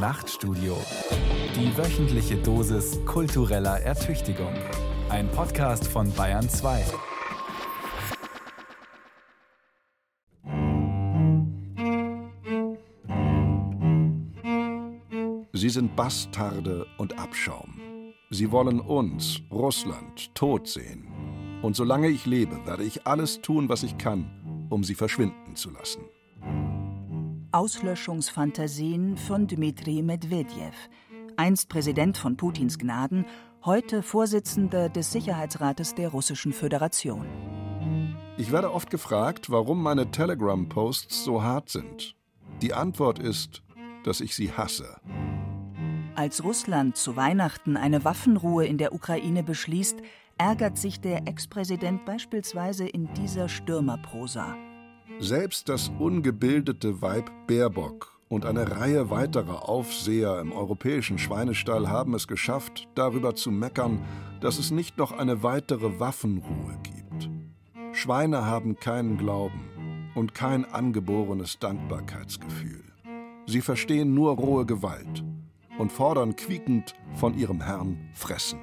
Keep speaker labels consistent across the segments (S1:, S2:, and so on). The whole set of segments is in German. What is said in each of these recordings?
S1: Nachtstudio. Die wöchentliche Dosis kultureller Ertüchtigung. Ein Podcast von Bayern 2.
S2: Sie sind Bastarde und Abschaum. Sie wollen uns, Russland, tot sehen. Und solange ich lebe, werde ich alles tun, was ich kann, um sie verschwinden zu lassen.
S3: Auslöschungsfantasien von Dmitri Medvedev, einst Präsident von Putins Gnaden, heute Vorsitzender des Sicherheitsrates der Russischen Föderation.
S2: Ich werde oft gefragt, warum meine Telegram-Posts so hart sind. Die Antwort ist, dass ich sie hasse.
S3: Als Russland zu Weihnachten eine Waffenruhe in der Ukraine beschließt, ärgert sich der Ex-Präsident beispielsweise in dieser Stürmerprosa.
S2: Selbst das ungebildete Weib Baerbock und eine Reihe weiterer Aufseher im europäischen Schweinestall haben es geschafft, darüber zu meckern, dass es nicht noch eine weitere Waffenruhe gibt. Schweine haben keinen Glauben und kein angeborenes Dankbarkeitsgefühl. Sie verstehen nur rohe Gewalt und fordern quiekend von ihrem Herrn Fressen.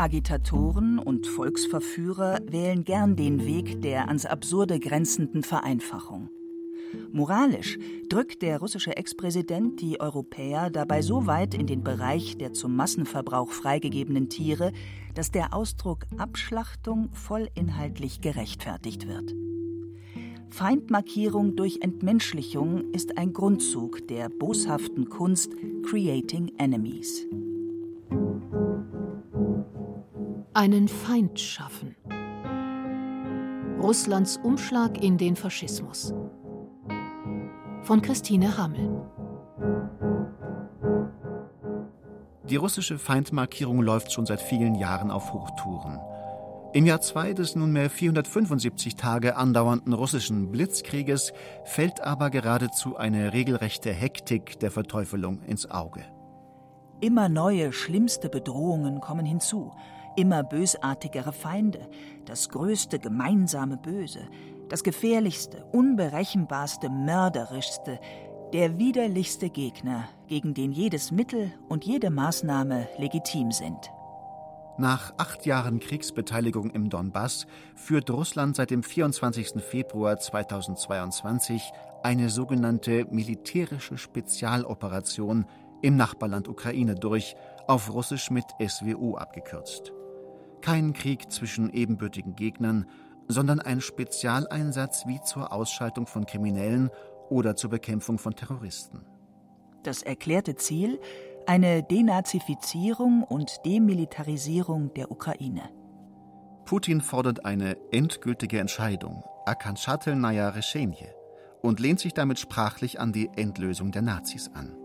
S3: Agitatoren und Volksverführer wählen gern den Weg der ans Absurde grenzenden Vereinfachung. Moralisch drückt der russische Ex-Präsident die Europäer dabei so weit in den Bereich der zum Massenverbrauch freigegebenen Tiere, dass der Ausdruck Abschlachtung vollinhaltlich gerechtfertigt wird. Feindmarkierung durch Entmenschlichung ist ein Grundzug der boshaften Kunst Creating Enemies.
S4: Einen Feind schaffen. Russlands Umschlag in den Faschismus. Von Christine Hammel.
S5: Die russische Feindmarkierung läuft schon seit vielen Jahren auf Hochtouren. Im Jahr 2 des nunmehr 475 Tage andauernden russischen Blitzkrieges fällt aber geradezu eine regelrechte Hektik der Verteufelung ins Auge.
S3: Immer neue, schlimmste Bedrohungen kommen hinzu, immer bösartigere Feinde, das größte gemeinsame Böse, das gefährlichste, unberechenbarste, mörderischste, der widerlichste Gegner, gegen den jedes Mittel und jede Maßnahme legitim sind.
S5: Nach acht Jahren Kriegsbeteiligung im Donbass führt Russland seit dem 24. Februar 2022 eine sogenannte militärische Spezialoperation im Nachbarland Ukraine durch, auf Russisch mit SWU abgekürzt. Kein Krieg zwischen ebenbürtigen Gegnern, sondern ein Spezialeinsatz wie zur Ausschaltung von Kriminellen oder zur Bekämpfung von Terroristen.
S3: Das erklärte Ziel eine Denazifizierung und Demilitarisierung der Ukraine.
S5: Putin fordert eine endgültige Entscheidung, Akanschatelnaya Reschenje, und lehnt sich damit sprachlich an die Endlösung der Nazis an.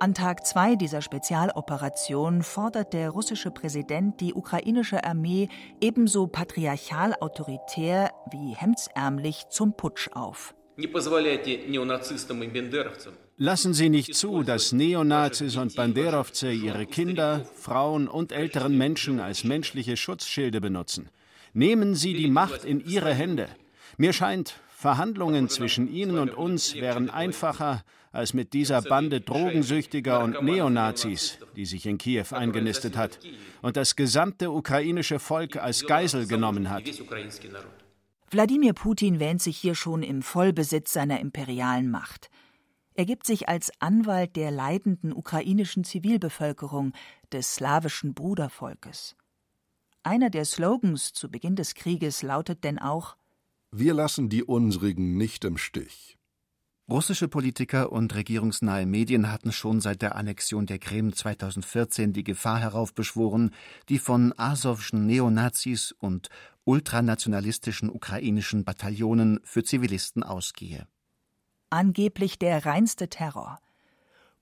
S3: An Tag zwei dieser Spezialoperation fordert der russische Präsident die ukrainische Armee ebenso patriarchal autoritär wie hemdsärmlich zum Putsch auf.
S6: Lassen Sie nicht zu, dass Neonazis und Banderovce ihre Kinder, Frauen und älteren Menschen als menschliche Schutzschilde benutzen. Nehmen Sie die Macht in Ihre Hände. Mir scheint, Verhandlungen zwischen Ihnen und uns wären einfacher als mit dieser Bande Drogensüchtiger und Neonazis, die sich in Kiew eingenistet hat und das gesamte ukrainische Volk als Geisel genommen hat.
S3: Wladimir Putin wähnt sich hier schon im Vollbesitz seiner imperialen Macht. Er gibt sich als Anwalt der leidenden ukrainischen Zivilbevölkerung, des slawischen Brudervolkes. Einer der Slogans zu Beginn des Krieges lautet denn auch
S2: Wir lassen die unsrigen nicht im Stich.
S5: Russische Politiker und regierungsnahe Medien hatten schon seit der Annexion der Krim 2014 die Gefahr heraufbeschworen, die von asowschen Neonazis und ultranationalistischen ukrainischen Bataillonen für Zivilisten ausgehe.
S3: Angeblich der reinste Terror.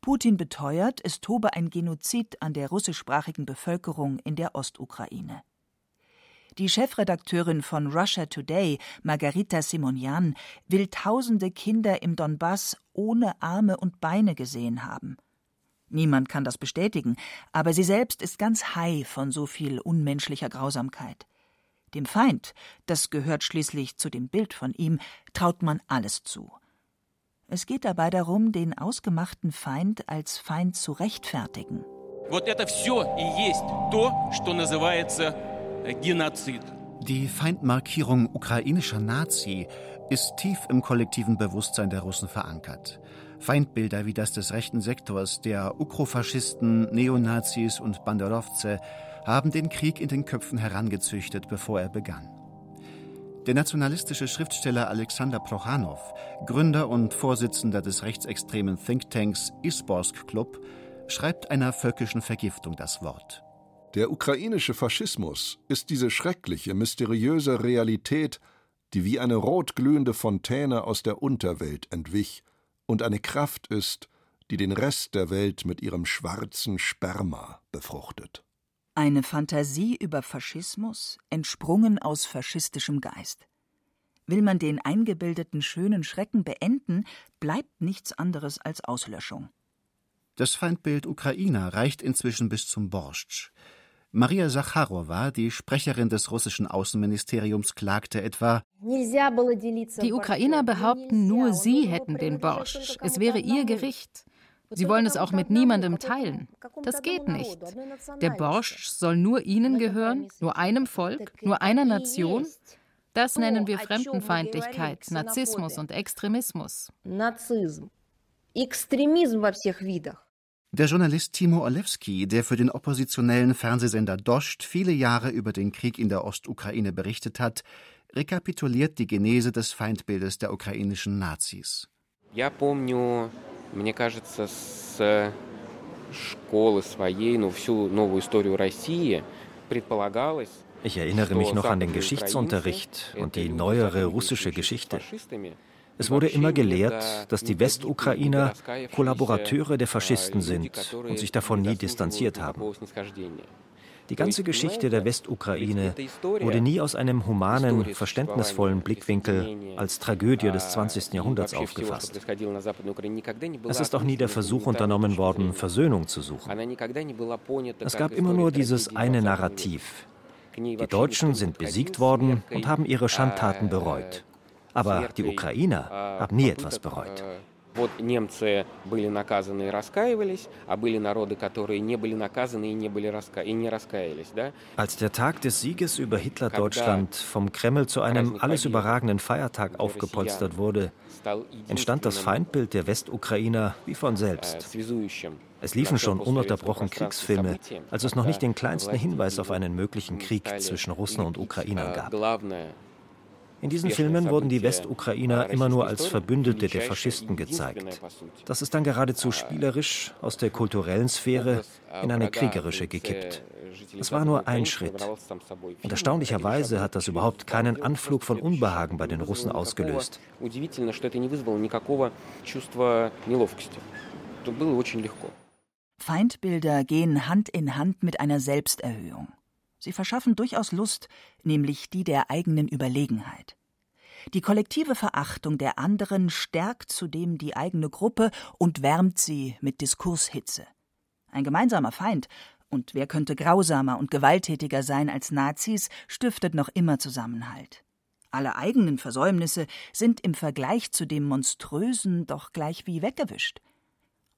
S3: Putin beteuert, es tobe ein Genozid an der russischsprachigen Bevölkerung in der Ostukraine. Die Chefredakteurin von Russia Today, Margarita Simonian, will tausende Kinder im Donbass ohne Arme und Beine gesehen haben. Niemand kann das bestätigen, aber sie selbst ist ganz high von so viel unmenschlicher Grausamkeit. Dem Feind, das gehört schließlich zu dem Bild von ihm, traut man alles zu. Es geht dabei darum, den ausgemachten Feind als Feind zu rechtfertigen.
S5: Die Feindmarkierung ukrainischer Nazi ist tief im kollektiven Bewusstsein der Russen verankert. Feindbilder wie das des rechten Sektors, der Ukrofaschisten, Neonazis und Banderowze haben den Krieg in den Köpfen herangezüchtet, bevor er begann. Der nationalistische Schriftsteller Alexander Prochanow, Gründer und Vorsitzender des rechtsextremen Thinktanks Isborsk Club, schreibt einer völkischen Vergiftung das Wort.
S2: Der ukrainische Faschismus ist diese schreckliche, mysteriöse Realität, die wie eine rotglühende Fontäne aus der Unterwelt entwich und eine Kraft ist, die den Rest der Welt mit ihrem schwarzen Sperma befruchtet.
S3: Eine Fantasie über Faschismus, entsprungen aus faschistischem Geist. Will man den eingebildeten schönen Schrecken beenden, bleibt nichts anderes als Auslöschung.
S5: Das Feindbild Ukrainer reicht inzwischen bis zum Borschtsch. Maria Sacharowa, die Sprecherin des russischen Außenministeriums, klagte etwa:
S7: Die Ukrainer behaupten, nur sie hätten den Borscht. Es wäre ihr Gericht. Sie wollen es auch mit niemandem teilen. Das geht nicht. Der Borscht soll nur ihnen gehören, nur einem Volk, nur einer Nation. Das nennen wir Fremdenfeindlichkeit, Narzissmus und Extremismus.
S5: Der Journalist Timo Olewski, der für den oppositionellen Fernsehsender Dost viele Jahre über den Krieg in der Ostukraine berichtet hat, rekapituliert die Genese des Feindbildes der ukrainischen Nazis. Я помню мне кажется, с школы своей, ну, всю новую историю России предполагалось,
S8: ich erinnere mich noch an den Geschichtsunterricht und die neuere russische Geschichte. Es wurde immer gelehrt, dass die Westukrainer Kollaborateure der Faschisten sind und sich davon nie distanziert haben. Die ganze Geschichte der Westukraine wurde nie aus einem humanen, verständnisvollen Blickwinkel als Tragödie des 20. Jahrhunderts aufgefasst. Es ist auch nie der Versuch unternommen worden, Versöhnung zu suchen. Es gab immer nur dieses eine Narrativ. Die Deutschen sind besiegt worden und haben ihre Schandtaten bereut. Aber die Ukrainer haben nie etwas bereut. Вот немцы были наказаны и раскаивались, а были народы, которые не были наказаны и не, были раска и не раскаялись. Да? Als der Tag des Sieges über Hitler-Deutschland vom Kreml zu einem alles überragenden Feiertag aufgepolstert wurde, entstand das Feindbild der Westukrainer wie von selbst. Es liefen schon ununterbrochen Kriegsfilme, als es noch nicht den kleinsten Hinweis auf einen möglichen Krieg zwischen Russen und Ukrainern gab. In diesen Filmen wurden die Westukrainer immer nur als Verbündete der Faschisten gezeigt. Das ist dann geradezu spielerisch aus der kulturellen Sphäre in eine kriegerische gekippt. Es war nur ein Schritt. Und erstaunlicherweise hat das überhaupt keinen Anflug von Unbehagen bei den Russen ausgelöst.
S3: Feindbilder gehen Hand in Hand mit einer Selbsterhöhung. Sie verschaffen durchaus Lust, nämlich die der eigenen Überlegenheit. Die kollektive Verachtung der anderen stärkt zudem die eigene Gruppe und wärmt sie mit Diskurshitze. Ein gemeinsamer Feind, und wer könnte grausamer und gewalttätiger sein als Nazis, stiftet noch immer Zusammenhalt. Alle eigenen Versäumnisse sind im Vergleich zu dem Monströsen doch gleich wie weggewischt.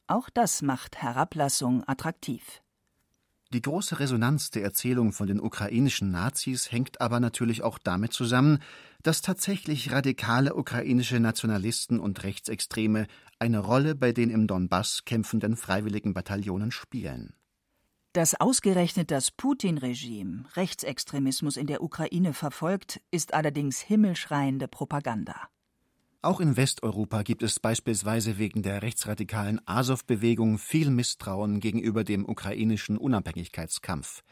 S3: Auch das macht Herablassung attraktiv.
S5: Die große Resonanz der Erzählung von den ukrainischen Nazis hängt aber natürlich auch damit zusammen, dass tatsächlich radikale ukrainische Nationalisten und Rechtsextreme eine Rolle bei den im Donbass kämpfenden freiwilligen Bataillonen spielen.
S3: Dass ausgerechnet das Putin-Regime Rechtsextremismus in der Ukraine verfolgt, ist allerdings himmelschreiende Propaganda.
S5: Auch in Westeuropa gibt es beispielsweise wegen der rechtsradikalen Asow-Bewegung viel Misstrauen gegenüber dem ukrainischen Unabhängigkeitskampf.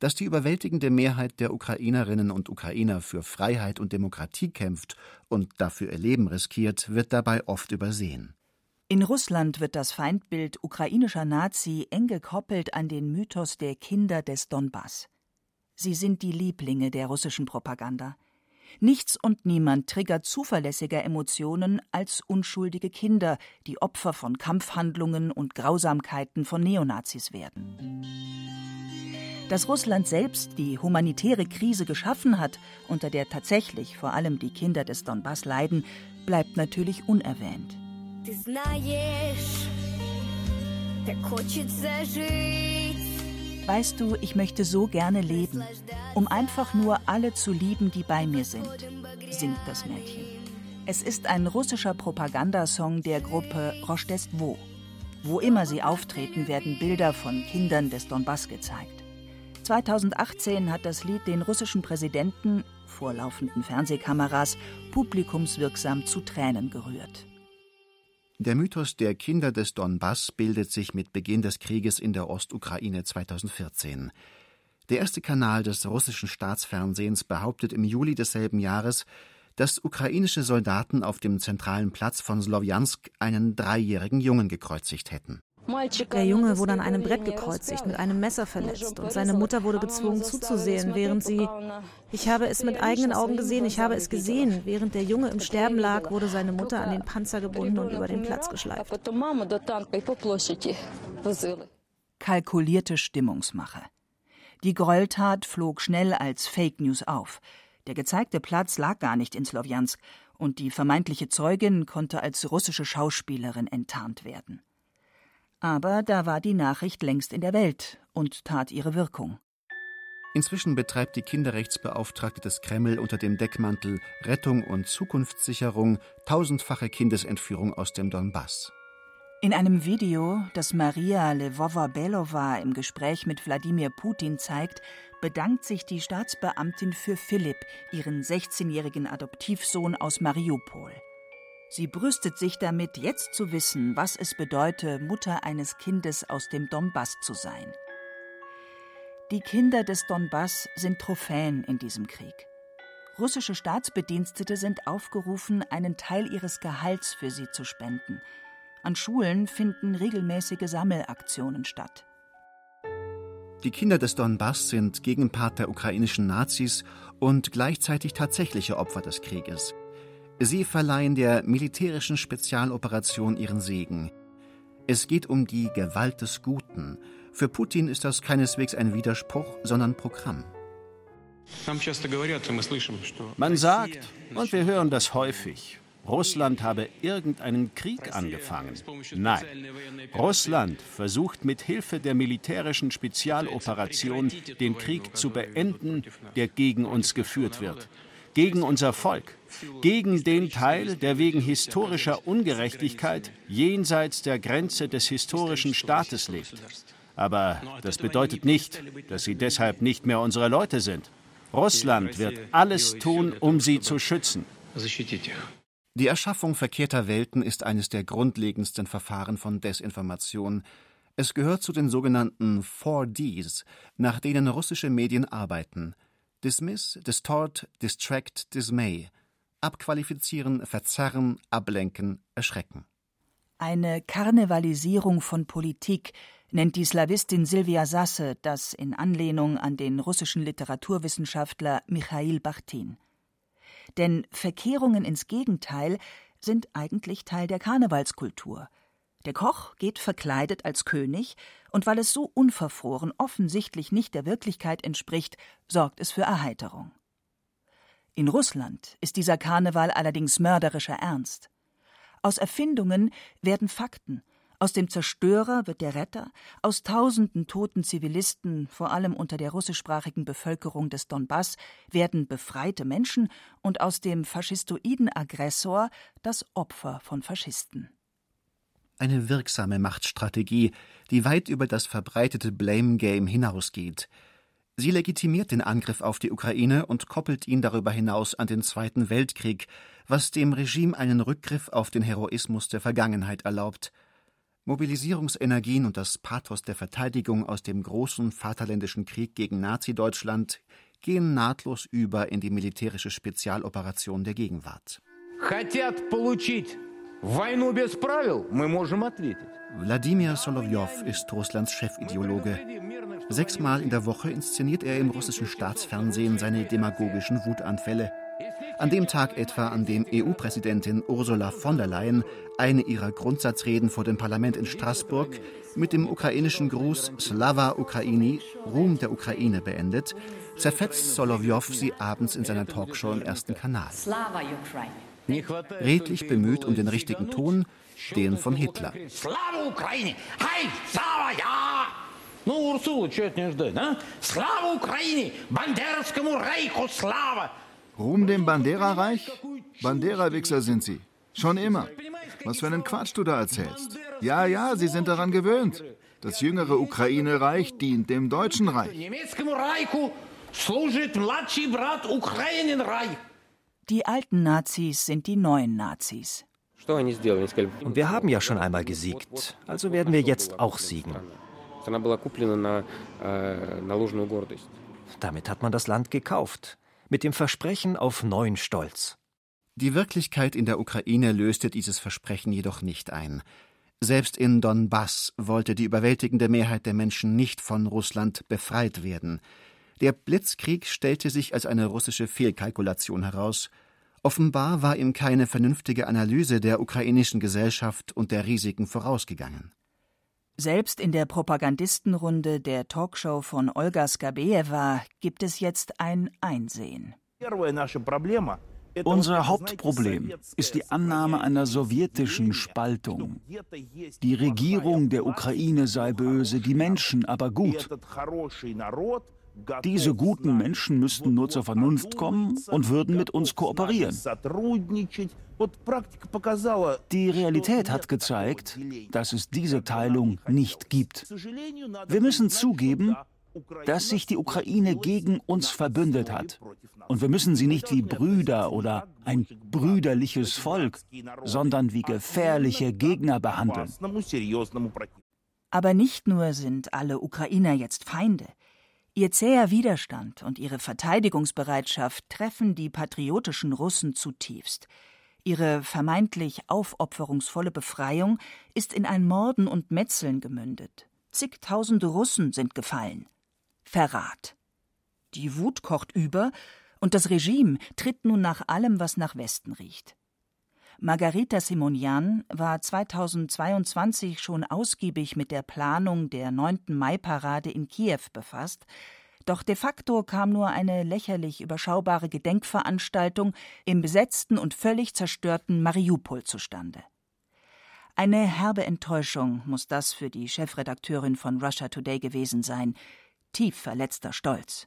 S5: Dass die überwältigende Mehrheit der Ukrainerinnen und Ukrainer für Freiheit und Demokratie kämpft und dafür ihr Leben riskiert, wird dabei oft übersehen.
S3: In Russland wird das Feindbild ukrainischer Nazi eng gekoppelt an den Mythos der Kinder des Donbass. Sie sind die Lieblinge der russischen Propaganda. Nichts und niemand triggert zuverlässiger Emotionen als unschuldige Kinder, die Opfer von Kampfhandlungen und Grausamkeiten von Neonazis werden. Dass Russland selbst die humanitäre Krise geschaffen hat, unter der tatsächlich vor allem die Kinder des Donbass leiden, bleibt natürlich unerwähnt. Weißt du, ich möchte so gerne leben, um einfach nur alle zu lieben, die bei mir sind, singt das Mädchen. Es ist ein russischer Propagandasong der Gruppe Rostestwo. Wo immer sie auftreten, werden Bilder von Kindern des Donbass gezeigt. 2018 hat das Lied den russischen Präsidenten vor laufenden Fernsehkameras publikumswirksam zu Tränen gerührt.
S5: Der Mythos der Kinder des Donbass bildet sich mit Beginn des Krieges in der Ostukraine 2014. Der erste Kanal des russischen Staatsfernsehens behauptet im Juli desselben Jahres, dass ukrainische Soldaten auf dem zentralen Platz von Slowjansk einen dreijährigen Jungen gekreuzigt hätten.
S9: Der Junge wurde an einem Brett gekreuzigt, mit einem Messer verletzt und seine Mutter wurde gezwungen zuzusehen, während sie... Ich habe es mit eigenen Augen gesehen, ich habe es gesehen. Während der Junge im Sterben lag, wurde seine Mutter an den Panzer gebunden und über den Platz geschleift.
S3: Kalkulierte Stimmungsmache. Die Gräueltat flog schnell als Fake News auf. Der gezeigte Platz lag gar nicht in Slowjansk und die vermeintliche Zeugin konnte als russische Schauspielerin enttarnt werden. Aber da war die Nachricht längst in der Welt und tat ihre Wirkung.
S5: Inzwischen betreibt die Kinderrechtsbeauftragte des Kreml unter dem Deckmantel Rettung und Zukunftssicherung tausendfache Kindesentführung aus dem Donbass.
S3: In einem Video, das Maria Lvova-Belova im Gespräch mit Wladimir Putin zeigt, bedankt sich die Staatsbeamtin für Philipp, ihren 16-jährigen Adoptivsohn aus Mariupol. Sie brüstet sich damit, jetzt zu wissen, was es bedeute, Mutter eines Kindes aus dem Donbass zu sein. Die Kinder des Donbass sind Trophäen in diesem Krieg. Russische Staatsbedienstete sind aufgerufen, einen Teil ihres Gehalts für sie zu spenden. An Schulen finden regelmäßige Sammelaktionen statt.
S5: Die Kinder des Donbass sind Gegenpart der ukrainischen Nazis und gleichzeitig tatsächliche Opfer des Krieges. Sie verleihen der militärischen Spezialoperation ihren Segen. Es geht um die Gewalt des Guten. Für Putin ist das keineswegs ein Widerspruch, sondern Programm.
S6: Man sagt, und wir hören das häufig, Russland habe irgendeinen Krieg angefangen. Nein, Russland versucht mit Hilfe der militärischen Spezialoperation den Krieg zu beenden, der gegen uns geführt wird gegen unser Volk, gegen den Teil, der wegen historischer Ungerechtigkeit jenseits der Grenze des historischen Staates lebt. Aber das bedeutet nicht, dass sie deshalb nicht mehr unsere Leute sind. Russland wird alles tun, um sie zu schützen.
S5: Die Erschaffung verkehrter Welten ist eines der grundlegendsten Verfahren von Desinformation. Es gehört zu den sogenannten 4Ds, nach denen russische Medien arbeiten – Dismiss, Distort, Distract, Dismay. Abqualifizieren, verzerren, ablenken, erschrecken.
S3: Eine Karnevalisierung von Politik nennt die Slawistin Silvia Sasse das in Anlehnung an den russischen Literaturwissenschaftler Michail Bachtin. Denn Verkehrungen ins Gegenteil sind eigentlich Teil der Karnevalskultur – der Koch geht verkleidet als König, und weil es so unverfroren offensichtlich nicht der Wirklichkeit entspricht, sorgt es für Erheiterung. In Russland ist dieser Karneval allerdings mörderischer Ernst. Aus Erfindungen werden Fakten, aus dem Zerstörer wird der Retter, aus tausenden toten Zivilisten, vor allem unter der russischsprachigen Bevölkerung des Donbass, werden befreite Menschen und aus dem faschistoiden Aggressor das Opfer von Faschisten
S5: eine wirksame Machtstrategie, die weit über das verbreitete Blame Game hinausgeht. Sie legitimiert den Angriff auf die Ukraine und koppelt ihn darüber hinaus an den Zweiten Weltkrieg, was dem Regime einen Rückgriff auf den Heroismus der Vergangenheit erlaubt. Mobilisierungsenergien und das Pathos der Verteidigung aus dem großen Vaterländischen Krieg gegen Nazi-Deutschland gehen nahtlos über in die militärische Spezialoperation der Gegenwart. Хотят получить Wladimir Solowjow ist Russlands Chefideologe. Sechsmal in der Woche inszeniert er im russischen Staatsfernsehen seine demagogischen Wutanfälle. An dem Tag etwa, an dem EU-Präsidentin Ursula von der Leyen eine ihrer Grundsatzreden vor dem Parlament in Straßburg mit dem ukrainischen Gruß Slava Ukraini, Ruhm der Ukraine beendet, zerfetzt Solowjow sie abends in seiner Talkshow im ersten Kanal. Slava Ukraine redlich bemüht um den richtigen Ton, den von Hitler.
S10: Ну, Урсула, что это не ждать, а? Слава Украине! Бандеровскому Рейху слава!
S2: Ruhm dem Bandera-Reich? Bandera-Wichser sind sie. Schon immer. Was für einen Quatsch du da erzählst. Ja, ja, sie sind daran gewöhnt. Das jüngere Ukraine-Reich dient dem Deutschen Reich.
S3: Die alten Nazis sind die neuen Nazis.
S8: Und wir haben ja schon einmal gesiegt, also werden wir jetzt auch siegen. Damit hat man das Land gekauft, mit dem Versprechen auf neuen Stolz.
S5: Die Wirklichkeit in der Ukraine löste dieses Versprechen jedoch nicht ein. Selbst in Donbass wollte die überwältigende Mehrheit der Menschen nicht von Russland befreit werden. Der Blitzkrieg stellte sich als eine russische Fehlkalkulation heraus. Offenbar war ihm keine vernünftige Analyse der ukrainischen Gesellschaft und der Risiken vorausgegangen.
S3: Selbst in der Propagandistenrunde der Talkshow von Olga Skabejewa gibt es jetzt ein Einsehen.
S11: Unser Hauptproblem ist die Annahme einer sowjetischen Spaltung. Die Regierung der Ukraine sei böse, die Menschen aber gut. Diese guten Menschen müssten nur zur Vernunft kommen und würden mit uns kooperieren. Die Realität hat gezeigt, dass es diese Teilung nicht gibt. Wir müssen zugeben, dass sich die Ukraine gegen uns verbündet hat. Und wir müssen sie nicht wie Brüder oder ein brüderliches Volk, sondern wie gefährliche Gegner behandeln.
S3: Aber nicht nur sind alle Ukrainer jetzt Feinde. Ihr zäher Widerstand und ihre Verteidigungsbereitschaft treffen die patriotischen Russen zutiefst. Ihre vermeintlich aufopferungsvolle Befreiung ist in ein Morden und Metzeln gemündet. Zigtausende Russen sind gefallen. Verrat. Die Wut kocht über, und das Regime tritt nun nach allem, was nach Westen riecht. Margarita Simonian war 2022 schon ausgiebig mit der Planung der 9. Mai-Parade in Kiew befasst, doch de facto kam nur eine lächerlich überschaubare Gedenkveranstaltung im besetzten und völlig zerstörten Mariupol zustande. Eine herbe Enttäuschung muss das für die Chefredakteurin von Russia Today gewesen sein, tief verletzter Stolz.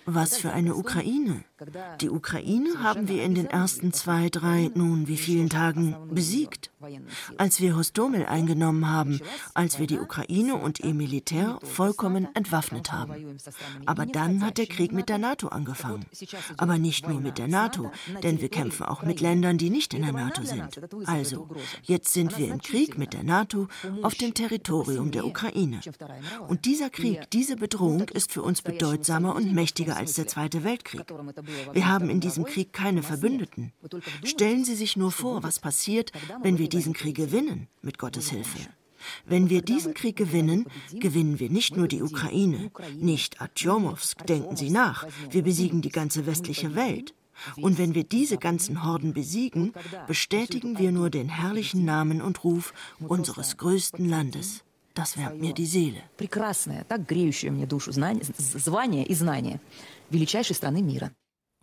S12: Was für eine Ukraine? Die Ukraine haben wir in den ersten zwei, drei, nun wie vielen Tagen besiegt. Als wir Hostomel eingenommen haben, als wir die Ukraine und ihr Militär vollkommen entwaffnet haben. Aber dann hat der Krieg mit der NATO angefangen. Aber nicht nur mit der NATO, denn wir kämpfen auch mit Ländern, die nicht in der NATO sind. Also, jetzt sind wir im Krieg mit der NATO auf dem Territorium der Ukraine. Und dieser Krieg, diese Bedrohung ist für uns bedeutsamer und mächtiger als der Zweite Weltkrieg. Wir haben in diesem Krieg keine Verbündeten. Stellen Sie sich nur vor, was passiert, wenn wir diesen Krieg gewinnen, mit Gottes Hilfe. Wenn wir diesen Krieg gewinnen, gewinnen wir nicht nur die Ukraine, nicht Atjomowsk, denken Sie nach, wir besiegen die ganze westliche Welt. Und wenn wir diese ganzen Horden besiegen, bestätigen wir nur den herrlichen Namen und Ruf unseres größten Landes. Das wärmt mir die Seele.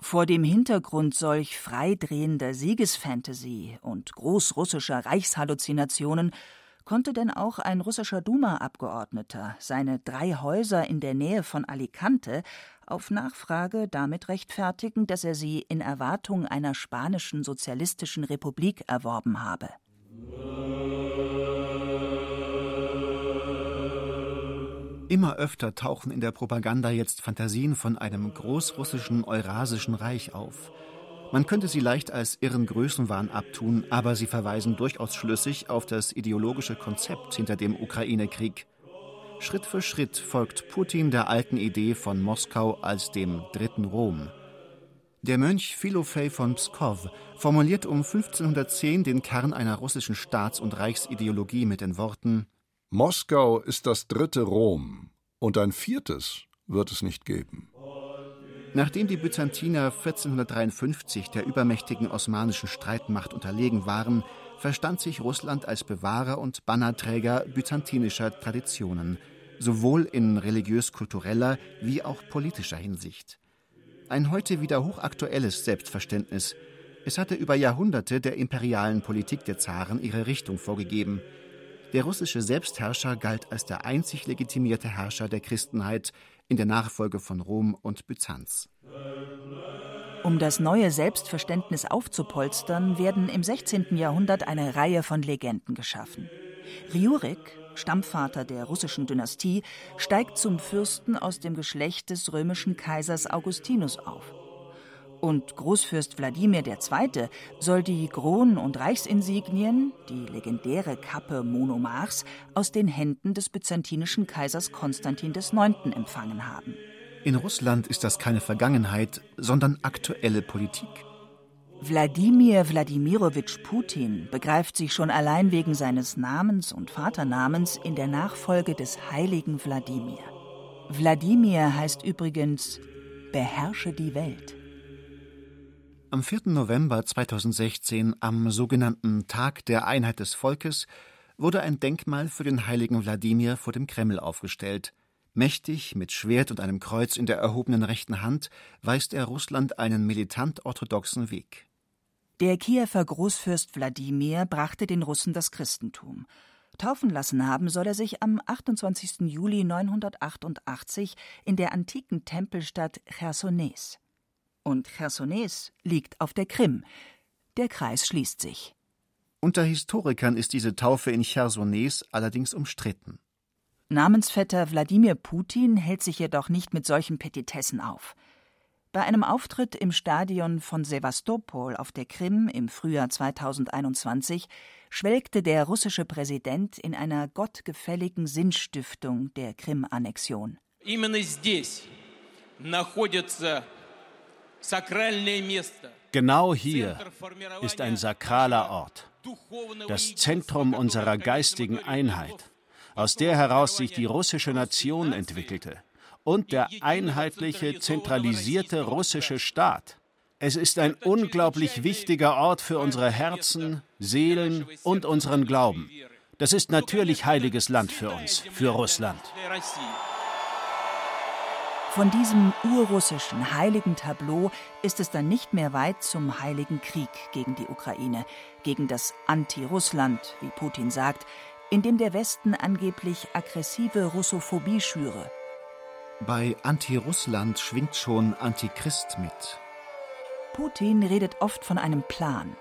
S3: Vor dem Hintergrund solch freidrehender Siegesfantasie und großrussischer Reichshalluzinationen konnte denn auch ein russischer Duma-Abgeordneter seine drei Häuser in der Nähe von Alicante auf Nachfrage damit rechtfertigen, dass er sie in Erwartung einer spanischen sozialistischen Republik erworben habe.
S5: Immer öfter tauchen in der Propaganda jetzt Fantasien von einem großrussischen Eurasischen Reich auf. Man könnte sie leicht als irren Größenwahn abtun, aber sie verweisen durchaus schlüssig auf das ideologische Konzept hinter dem Ukraine-Krieg. Schritt für Schritt folgt Putin der alten Idee von Moskau als dem dritten Rom. Der Mönch Philofei von Pskow formuliert um 1510 den Kern einer russischen Staats- und Reichsideologie mit den Worten
S2: Moskau ist das dritte Rom, und ein viertes wird es nicht geben.
S5: Nachdem die Byzantiner 1453 der übermächtigen osmanischen Streitmacht unterlegen waren, verstand sich Russland als Bewahrer und Bannerträger byzantinischer Traditionen, sowohl in religiös-kultureller wie auch politischer Hinsicht. Ein heute wieder hochaktuelles Selbstverständnis. Es hatte über Jahrhunderte der imperialen Politik der Zaren ihre Richtung vorgegeben. Der russische Selbstherrscher galt als der einzig legitimierte Herrscher der Christenheit in der Nachfolge von Rom und Byzanz.
S3: Um das neue Selbstverständnis aufzupolstern, werden im 16. Jahrhundert eine Reihe von Legenden geschaffen. Riurik, Stammvater der russischen Dynastie, steigt zum Fürsten aus dem Geschlecht des römischen Kaisers Augustinus auf. Und Großfürst Wladimir II. soll die Kron- und Reichsinsignien, die legendäre Kappe Monomachs, aus den Händen des byzantinischen Kaisers Konstantin IX. empfangen haben.
S5: In Russland ist das keine Vergangenheit, sondern aktuelle Politik.
S3: Wladimir Wladimirowitsch Putin begreift sich schon allein wegen seines Namens und Vaternamens in der Nachfolge des heiligen Wladimir. Wladimir heißt übrigens beherrsche die Welt.
S5: Am 4. November 2016, am sogenannten Tag der Einheit des Volkes, wurde ein Denkmal für den heiligen Wladimir vor dem Kreml aufgestellt. Mächtig, mit Schwert und einem Kreuz in der erhobenen rechten Hand, weist er Russland einen militant-orthodoxen Weg.
S3: Der Kiewer Großfürst Wladimir brachte den Russen das Christentum. Taufen lassen haben soll er sich am 28. Juli 988 in der antiken Tempelstadt Chersones. Und Chersones liegt auf der Krim. Der Kreis schließt sich.
S5: Unter Historikern ist diese Taufe in Chersones allerdings umstritten.
S3: Namensvetter Wladimir Putin hält sich jedoch nicht mit solchen Petitessen auf. Bei einem Auftritt im Stadion von Sewastopol auf der Krim im Frühjahr 2021 schwelgte der russische Präsident in einer gottgefälligen Sinnstiftung der Krim-Annexion.
S6: Genau hier ist ein sakraler Ort, das Zentrum unserer geistigen Einheit, aus der heraus sich die russische Nation entwickelte und der einheitliche, zentralisierte russische Staat. Es ist ein unglaublich wichtiger Ort für unsere Herzen, Seelen und unseren Glauben. Das ist natürlich heiliges Land für uns, für Russland.
S3: Von diesem urrussischen heiligen Tableau ist es dann nicht mehr weit zum heiligen Krieg gegen die Ukraine, gegen das Anti-Russland, wie Putin sagt, in dem der Westen angeblich aggressive Russophobie schüre
S5: bei Anti-Russland schwingt schon Antichrist mit.
S3: Putin redet oft von einem Plan.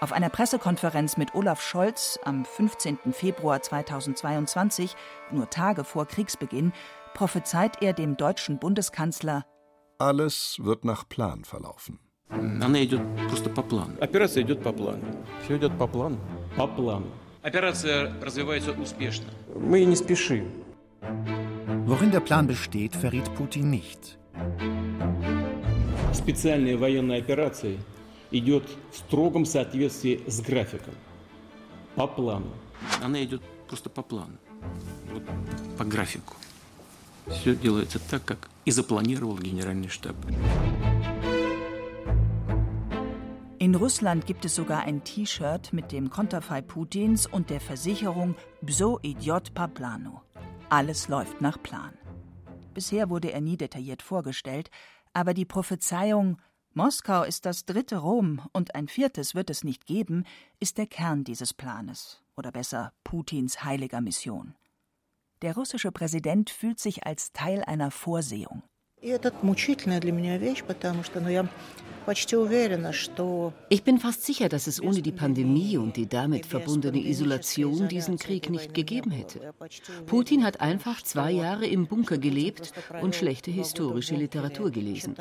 S3: Auf einer Pressekonferenz mit Olaf Scholz am 15. Februar 2022, nur Tage vor Kriegsbeginn, prophezeit er dem deutschen Bundeskanzler:
S2: Alles wird nach Plan verlaufen.
S10: Она идет просто по плану. Операция идет по плану. Все идет по плану. По плану. Операция развивается успешно. Мы не спешим.
S5: Worin der Plan besteht, verriet Putin nicht.
S10: Специальная военная операция идет в строгом соответствии с графиком, по плану. Она идет просто по плану, вот, по графику. Все делается так, как и запланировал Генеральный штаб.
S3: In Russland gibt es sogar ein T-Shirt mit dem Konterfei Putins und der Versicherung Bso idiot pa plano. Alles läuft nach Plan. Bisher wurde er nie detailliert vorgestellt, aber die Prophezeiung Moskau ist das dritte Rom und ein viertes wird es nicht geben, ist der Kern dieses Planes, oder besser Putins heiliger Mission. Der russische Präsident fühlt sich als Teil einer Vorsehung.
S13: Ich bin fast sicher, dass es ohne die Pandemie und die damit verbundene Isolation diesen Krieg nicht gegeben hätte. Putin hat einfach zwei Jahre im Bunker gelebt und schlechte historische Literatur gelesen.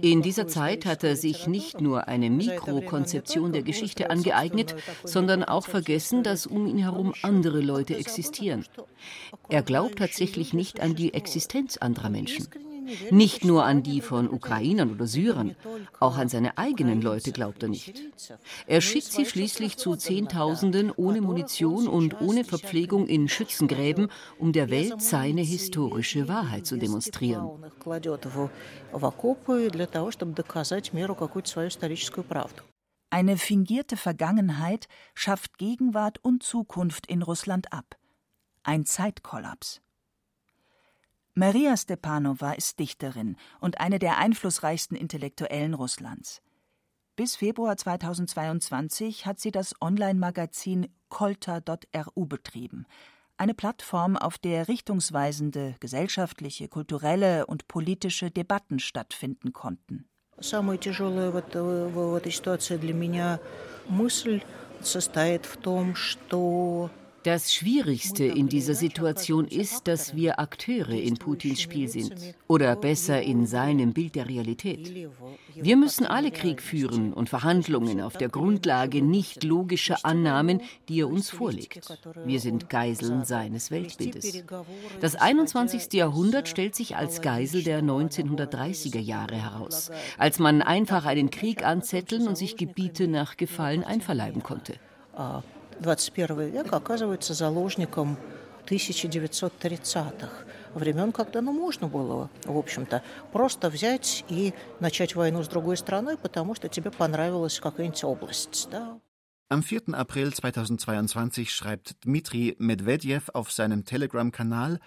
S13: In dieser Zeit hat er sich nicht nur eine Mikrokonzeption der Geschichte angeeignet, sondern auch vergessen, dass um ihn herum andere Leute existieren. Er glaubt tatsächlich nicht an die Existenz anderer Menschen. Nicht nur an die von Ukrainern oder Syrern, auch an seine eigenen Leute glaubt er nicht. Er schickt sie schließlich zu Zehntausenden ohne Munition und ohne Verpflegung in Schützengräben, um der Welt seine historische Wahrheit zu demonstrieren.
S3: Eine fingierte Vergangenheit schafft Gegenwart und Zukunft in Russland ab. Ein Zeitkollaps. Maria Stepanova ist Dichterin und eine der einflussreichsten Intellektuellen Russlands. Bis Februar 2022 hat sie das Online-Magazin kolta.ru betrieben, eine Plattform, auf der richtungsweisende gesellschaftliche, kulturelle und politische Debatten stattfinden konnten.
S14: Самая тяжелая в этой ситуации для меня мысль состоит в том, что
S13: das Schwierigste in dieser Situation ist, dass wir Akteure in Putins Spiel sind. Oder besser in seinem Bild der Realität. Wir müssen alle Krieg führen und Verhandlungen auf der Grundlage nicht logischer Annahmen, die er uns vorlegt. Wir sind Geiseln seines Weltbildes. Das 21. Jahrhundert stellt sich als Geisel der 1930er Jahre heraus, als man einfach einen Krieg anzetteln und sich Gebiete nach Gefallen einverleiben konnte.
S14: 21 век оказывается заложником 1930-х, времен, когда ну, можно было, в общем-то, просто взять и начать войну с другой страной, потому что тебе понравилась какая-нибудь область. Да?
S5: Am 4. April 2022 schreibt Dmitri Medvedev auf seinem Telegram-Kanal,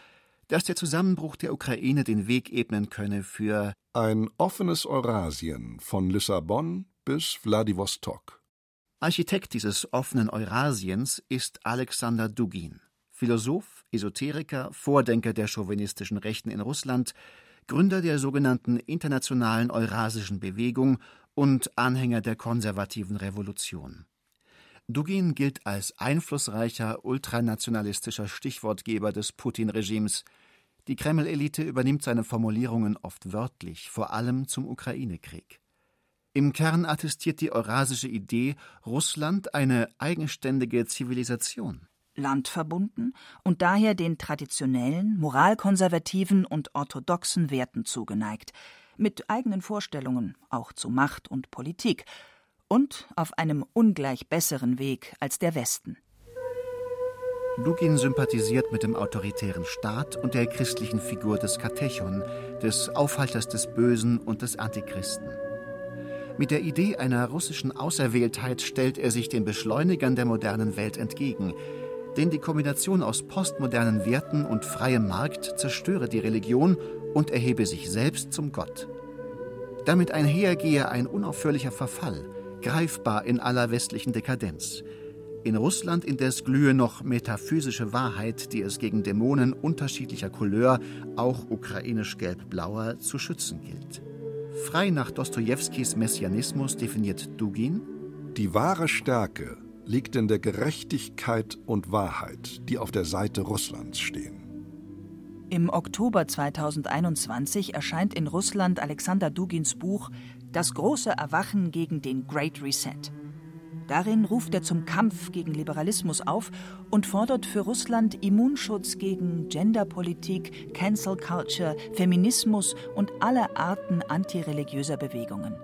S5: dass der Zusammenbruch der Ukraine den Weg ebnen könne für
S2: ein offenes Eurasien von Lissabon bis Wladiwostok.
S5: Architekt dieses offenen Eurasiens ist Alexander Dugin, Philosoph, Esoteriker, Vordenker der chauvinistischen Rechten in Russland, Gründer der sogenannten Internationalen Eurasischen Bewegung und Anhänger der konservativen Revolution. Dugin gilt als einflussreicher ultranationalistischer Stichwortgeber des Putin-Regimes. Die Kreml-Elite übernimmt seine Formulierungen oft wörtlich, vor allem zum Ukraine-Krieg. Im Kern attestiert die eurasische Idee Russland eine eigenständige Zivilisation.
S3: Landverbunden und daher den traditionellen, moralkonservativen und orthodoxen Werten zugeneigt, mit eigenen Vorstellungen auch zu Macht und Politik und auf einem ungleich besseren Weg als der Westen.
S5: Dugin sympathisiert mit dem autoritären Staat und der christlichen Figur des Katechon, des Aufhalters des Bösen und des Antichristen. Mit der Idee einer russischen Auserwähltheit stellt er sich den Beschleunigern der modernen Welt entgegen, denn die Kombination aus postmodernen Werten und freiem Markt zerstöre die Religion und erhebe sich selbst zum Gott. Damit einhergehe ein unaufhörlicher Verfall, greifbar in aller westlichen Dekadenz. In Russland indes glühe noch metaphysische Wahrheit, die es gegen Dämonen unterschiedlicher Couleur, auch ukrainisch gelb-blauer, zu schützen gilt. Frei nach Dostojewskis Messianismus definiert Dugin:
S2: Die wahre Stärke liegt in der Gerechtigkeit und Wahrheit, die auf der Seite Russlands stehen.
S3: Im Oktober 2021 erscheint in Russland Alexander Dugins Buch Das große Erwachen gegen den Great Reset. Darin ruft er zum Kampf gegen Liberalismus auf und fordert für Russland Immunschutz gegen Genderpolitik, Cancel Culture, Feminismus und alle Arten antireligiöser Bewegungen.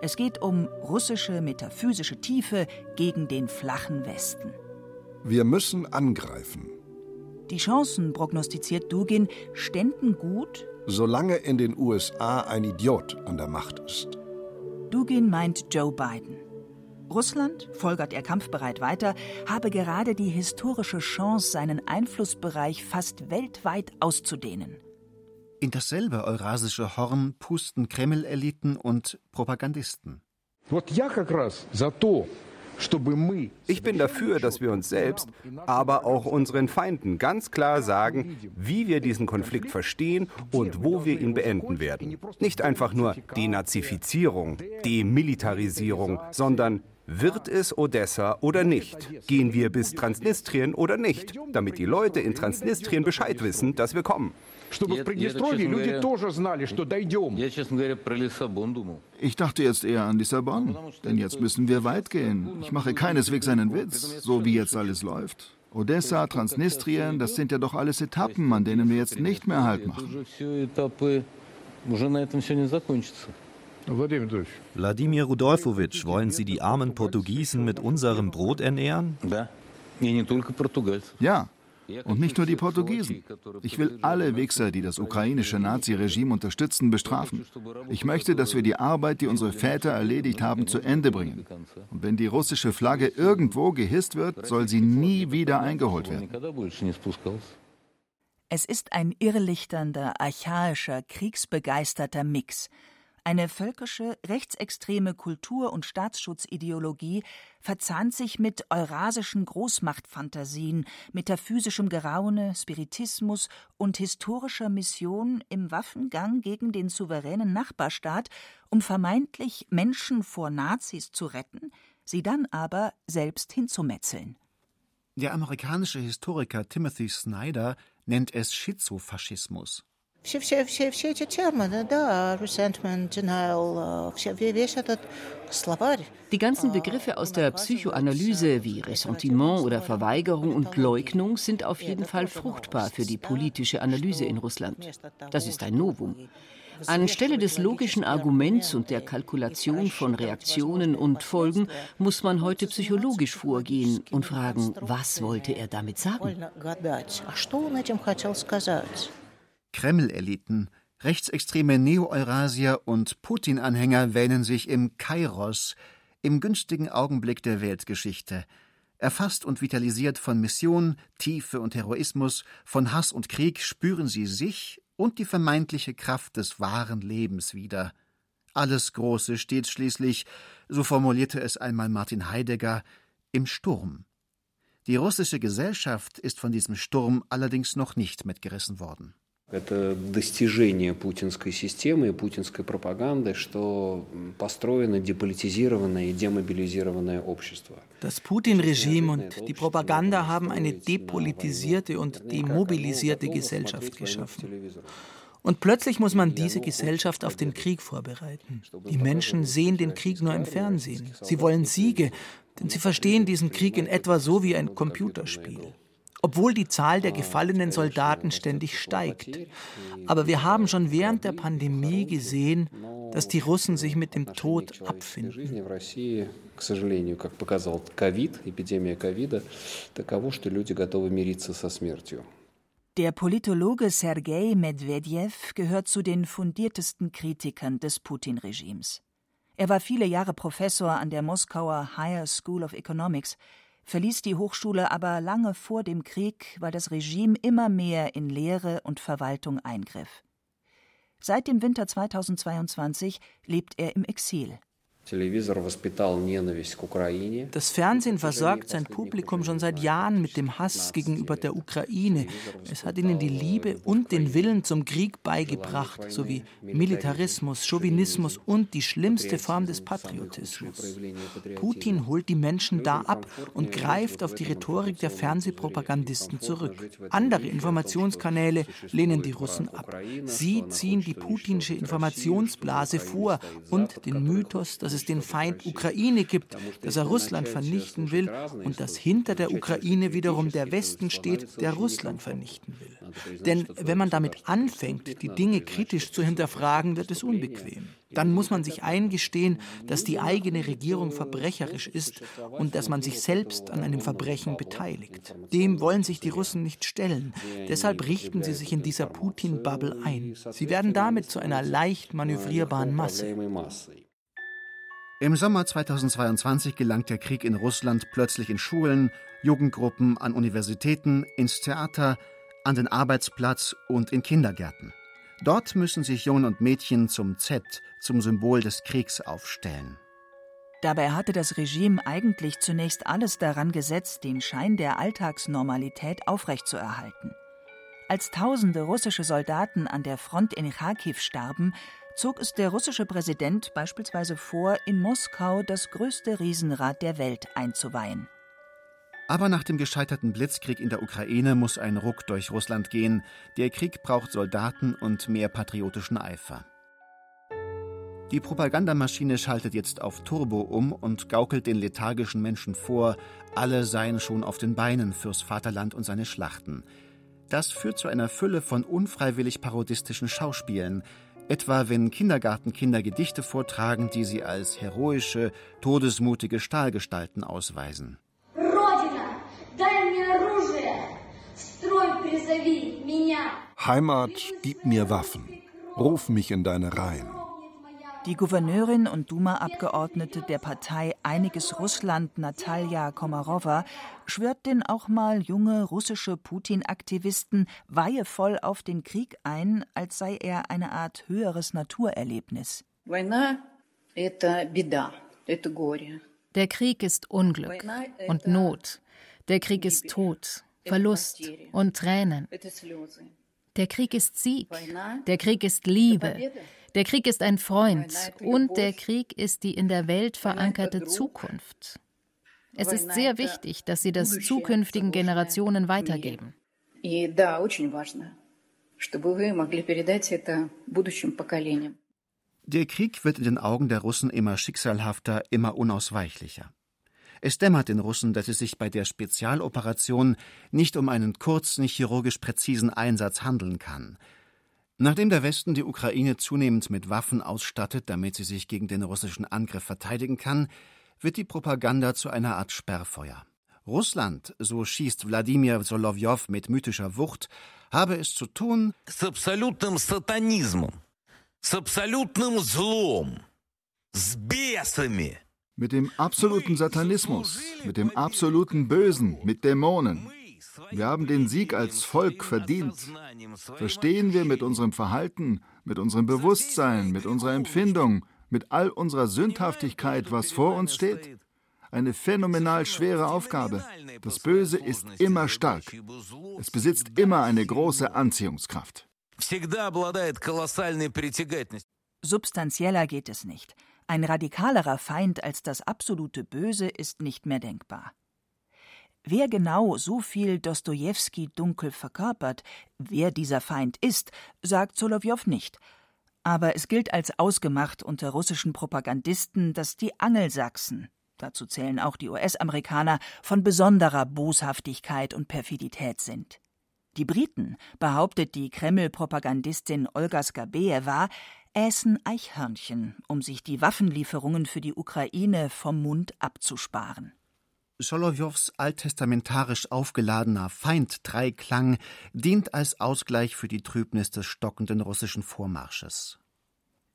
S3: Es geht um russische metaphysische Tiefe gegen den flachen Westen.
S2: Wir müssen angreifen.
S3: Die Chancen, prognostiziert Dugin, ständen gut,
S2: solange in den USA ein Idiot an der Macht ist.
S3: Dugin meint Joe Biden. Russland, folgert er kampfbereit weiter, habe gerade die historische Chance, seinen Einflussbereich fast weltweit auszudehnen.
S5: In dasselbe eurasische Horn pusten Kreml-Eliten und Propagandisten.
S15: Ich bin dafür, dass wir uns selbst, aber auch unseren Feinden ganz klar sagen, wie wir diesen Konflikt verstehen und wo wir ihn beenden werden. Nicht einfach nur Denazifizierung, Demilitarisierung, sondern wird es Odessa oder nicht? Gehen wir bis Transnistrien oder nicht? Damit die Leute in Transnistrien Bescheid wissen, dass wir kommen.
S16: Ich dachte jetzt eher an Lissabon, denn jetzt müssen wir weit gehen. Ich mache keineswegs einen Witz, so wie jetzt alles läuft. Odessa, Transnistrien, das sind ja doch alles Etappen, an denen wir jetzt nicht mehr Halt machen.
S17: Wladimir Rudolfowitsch, wollen Sie die armen Portugiesen mit unserem Brot ernähren?
S16: Ja, Und nicht nur die Portugiesen. Ich will alle Wichser, die das ukrainische Naziregime unterstützen, bestrafen. Ich möchte, dass wir die Arbeit, die unsere Väter erledigt haben, zu Ende bringen. Und wenn die russische Flagge irgendwo gehisst wird, soll sie nie wieder eingeholt werden.
S3: Es ist ein irrlichternder, archaischer, kriegsbegeisterter Mix – eine völkische, rechtsextreme Kultur- und Staatsschutzideologie verzahnt sich mit eurasischen Großmachtfantasien, metaphysischem Geraune, Spiritismus und historischer Mission im Waffengang gegen den souveränen Nachbarstaat, um vermeintlich Menschen vor Nazis zu retten, sie dann aber selbst hinzumetzeln.
S5: Der amerikanische Historiker Timothy Snyder nennt es Schizofaschismus.
S14: Все, все, все, все эти термины, да, resentment, denial, все, весь этот словарь.
S13: Die ganzen Begriffe aus der Psychoanalyse wie Ressentiment oder Verweigerung und Leugnung sind auf jeden Fall fruchtbar für die politische Analyse in Russland. Das ist ein Novum. Anstelle des logischen Arguments und der Kalkulation von Reaktionen und Folgen muss man heute psychologisch vorgehen und fragen, was wollte er damit sagen?
S5: Kreml-Eliten, rechtsextreme Neo-Eurasier und Putin-Anhänger wähnen sich im Kairos, im günstigen Augenblick der Weltgeschichte, erfasst und vitalisiert von Mission, Tiefe und Heroismus, von Hass und Krieg spüren sie sich und die vermeintliche Kraft des wahren Lebens wieder. Alles Große steht schließlich, so formulierte es einmal Martin Heidegger, im Sturm. Die russische Gesellschaft ist von diesem Sturm allerdings noch nicht mitgerissen worden.
S10: Это достижение путинской системы и путинской пропаганды, что построено деполитизированное и демобилизированное общество.
S18: Das Putin-Regime und die Propaganda haben eine depolitisierte und demobilisierte Gesellschaft geschaffen. Und plötzlich muss man diese Gesellschaft auf den Krieg vorbereiten. Die Menschen sehen den Krieg nur im Fernsehen. Sie wollen Siege, denn sie verstehen diesen Krieg in etwa so wie ein Computerspiel obwohl die Zahl der gefallenen Soldaten ständig steigt. Aber wir haben schon während der Pandemie gesehen, dass die Russen sich mit dem Tod abfinden.
S3: Der Politologe Sergei Medvedev gehört zu den fundiertesten Kritikern des Putin-Regimes. Er war viele Jahre Professor an der Moskauer Higher School of Economics verließ die Hochschule aber lange vor dem Krieg, weil das Regime immer mehr in Lehre und Verwaltung eingriff. Seit dem Winter 2022 lebt er im Exil.
S18: Das Fernsehen versorgt sein Publikum schon seit Jahren mit dem Hass gegenüber der Ukraine. Es hat ihnen die Liebe und den Willen zum Krieg beigebracht, sowie Militarismus, Chauvinismus und die schlimmste Form des Patriotismus. Putin holt die Menschen da ab und greift auf die Rhetorik der Fernsehpropagandisten zurück. Andere Informationskanäle lehnen die Russen ab. Sie ziehen die putinsche Informationsblase vor und den Mythos, dass es es den Feind Ukraine gibt, dass er Russland vernichten will und dass hinter der Ukraine wiederum der Westen steht, der Russland vernichten will. Denn wenn man damit anfängt, die Dinge kritisch zu hinterfragen, wird es unbequem. Dann muss man sich eingestehen, dass die eigene Regierung verbrecherisch ist und dass man sich selbst an einem Verbrechen beteiligt. Dem wollen sich die Russen nicht stellen. Deshalb richten sie sich in dieser Putin-Bubble ein. Sie werden damit zu einer leicht manövrierbaren Masse.
S5: Im Sommer 2022 gelangt der Krieg in Russland plötzlich in Schulen, Jugendgruppen, an Universitäten, ins Theater, an den Arbeitsplatz und in Kindergärten. Dort müssen sich Jungen und Mädchen zum Z, zum Symbol des Kriegs aufstellen.
S3: Dabei hatte das Regime eigentlich zunächst alles daran gesetzt, den Schein der Alltagsnormalität aufrechtzuerhalten. Als tausende russische Soldaten an der Front in Kharkiv starben, zog es der russische Präsident beispielsweise vor, in Moskau das größte Riesenrad der Welt einzuweihen.
S5: Aber nach dem gescheiterten Blitzkrieg in der Ukraine muss ein Ruck durch Russland gehen. Der Krieg braucht Soldaten und mehr patriotischen Eifer. Die Propagandamaschine schaltet jetzt auf Turbo um und gaukelt den lethargischen Menschen vor, alle seien schon auf den Beinen fürs Vaterland und seine Schlachten. Das führt zu einer Fülle von unfreiwillig parodistischen Schauspielen, etwa wenn Kindergartenkinder Gedichte vortragen, die sie als heroische, todesmutige Stahlgestalten ausweisen.
S2: Heimat, gib mir Waffen, ruf mich in deine Reihen.
S3: Die Gouverneurin und Duma-Abgeordnete der Partei Einiges Russland Natalja Komarowa schwört den auch mal junge russische Putin-Aktivisten weihevoll auf den Krieg ein, als sei er eine Art höheres Naturerlebnis.
S7: Der Krieg ist Unglück und Not. Der Krieg ist Tod, Verlust und Tränen. Der Krieg ist Sieg. Der Krieg ist Liebe. Der Krieg ist ein Freund und der Krieg ist die in der Welt verankerte Zukunft. Es ist sehr wichtig, dass Sie das zukünftigen Generationen weitergeben.
S5: Der Krieg wird in den Augen der Russen immer schicksalhafter, immer unausweichlicher. Es dämmert den Russen, dass es sich bei der Spezialoperation nicht um einen kurzen, chirurgisch präzisen Einsatz handeln kann. Nachdem der Westen die Ukraine zunehmend mit Waffen ausstattet, damit sie sich gegen den russischen Angriff verteidigen kann, wird die Propaganda zu einer Art Sperrfeuer. Russland, so schießt Wladimir Solowjow mit mythischer Wucht, habe es zu tun
S19: с абсолютным сатанизмом, с абсолютным злом, с бесами.
S16: Mit dem absoluten Satanismus, mit dem absoluten Bösen, mit Dämonen. Wir haben den Sieg als Volk verdient. Verstehen wir mit unserem Verhalten, mit unserem Bewusstsein, mit unserer Empfindung, mit all unserer Sündhaftigkeit, was vor uns steht? Eine phänomenal schwere Aufgabe. Das Böse ist immer stark. Es besitzt immer eine große Anziehungskraft.
S3: Substanzieller geht es nicht. Ein radikalerer Feind als das absolute Böse ist nicht mehr denkbar. Wer genau so viel Dostojewski dunkel verkörpert, wer dieser Feind ist, sagt Solowjow nicht. Aber es gilt als ausgemacht unter russischen Propagandisten, dass die Angelsachsen, dazu zählen auch die US-Amerikaner, von besonderer Boshaftigkeit und Perfidität sind. Die Briten, behauptet die Kreml-Propagandistin Olga Skabejewa, äßen Eichhörnchen, um sich die Waffenlieferungen für die Ukraine vom Mund abzusparen.
S5: Solowjows alttestamentarisch aufgeladener Feind-Dreiklang dient als Ausgleich für die Trübnis des stockenden russischen Vormarsches.